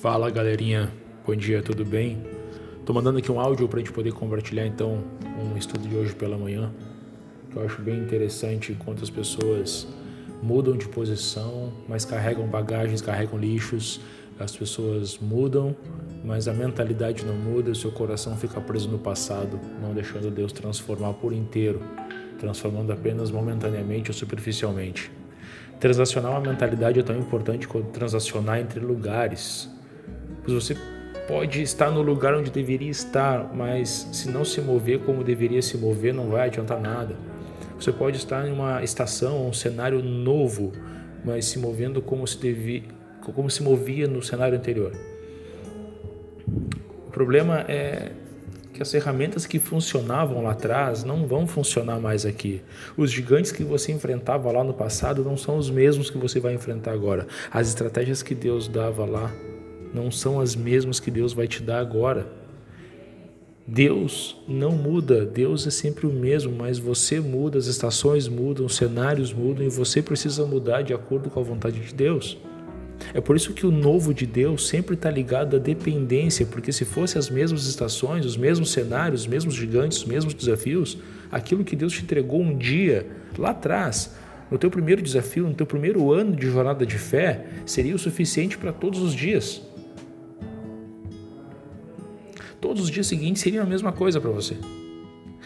Fala galerinha, bom dia, tudo bem? Tô mandando aqui um áudio para a gente poder compartilhar então um estudo de hoje pela manhã, que eu acho bem interessante enquanto as pessoas mudam de posição, mas carregam bagagens, carregam lixos, as pessoas mudam, mas a mentalidade não muda, o seu coração fica preso no passado, não deixando Deus transformar por inteiro, transformando apenas momentaneamente ou superficialmente. Transacionar uma mentalidade é tão importante quanto transacionar entre lugares. Pois você pode estar no lugar onde deveria estar, mas se não se mover como deveria se mover, não vai adiantar nada. Você pode estar em uma estação, um cenário novo, mas se movendo como se, devia, como se movia no cenário anterior. O problema é que as ferramentas que funcionavam lá atrás não vão funcionar mais aqui. Os gigantes que você enfrentava lá no passado não são os mesmos que você vai enfrentar agora. As estratégias que Deus dava lá não são as mesmas que Deus vai te dar agora. Deus não muda, Deus é sempre o mesmo, mas você muda, as estações mudam, os cenários mudam e você precisa mudar de acordo com a vontade de Deus. É por isso que o novo de Deus sempre está ligado à dependência, porque se fossem as mesmas estações, os mesmos cenários, os mesmos gigantes, os mesmos desafios, aquilo que Deus te entregou um dia, lá atrás, no teu primeiro desafio, no teu primeiro ano de jornada de fé, seria o suficiente para todos os dias todos os dias seguintes seriam a mesma coisa para você.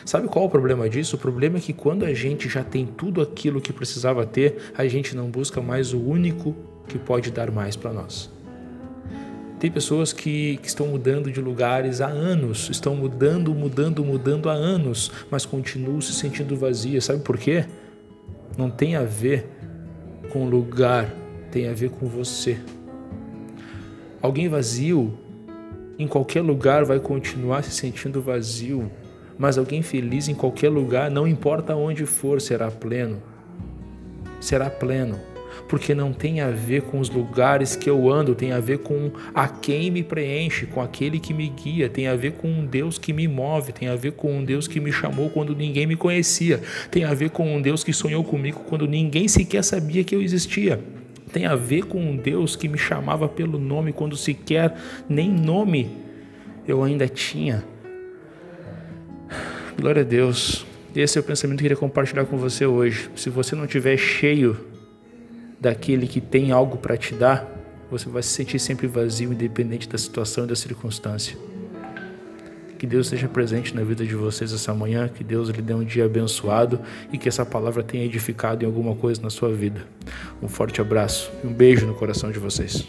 Sabe qual é o problema disso? O problema é que quando a gente já tem tudo aquilo que precisava ter, a gente não busca mais o único que pode dar mais para nós. Tem pessoas que, que, estão mudando de lugares há anos, estão mudando, mudando, mudando há anos, mas continuam se sentindo vazias. Sabe por quê? Não tem a ver com lugar, tem a ver com você. Alguém vazio em qualquer lugar vai continuar se sentindo vazio, mas alguém feliz em qualquer lugar, não importa onde for, será pleno. Será pleno, porque não tem a ver com os lugares que eu ando, tem a ver com a quem me preenche, com aquele que me guia, tem a ver com um Deus que me move, tem a ver com um Deus que me chamou quando ninguém me conhecia, tem a ver com um Deus que sonhou comigo quando ninguém sequer sabia que eu existia tem a ver com um Deus que me chamava pelo nome quando sequer nem nome eu ainda tinha. Glória a Deus. Esse é o pensamento que eu queria compartilhar com você hoje. Se você não estiver cheio daquele que tem algo para te dar, você vai se sentir sempre vazio, independente da situação e da circunstância. Que Deus esteja presente na vida de vocês essa manhã, que Deus lhe dê um dia abençoado e que essa palavra tenha edificado em alguma coisa na sua vida. Um forte abraço e um beijo no coração de vocês.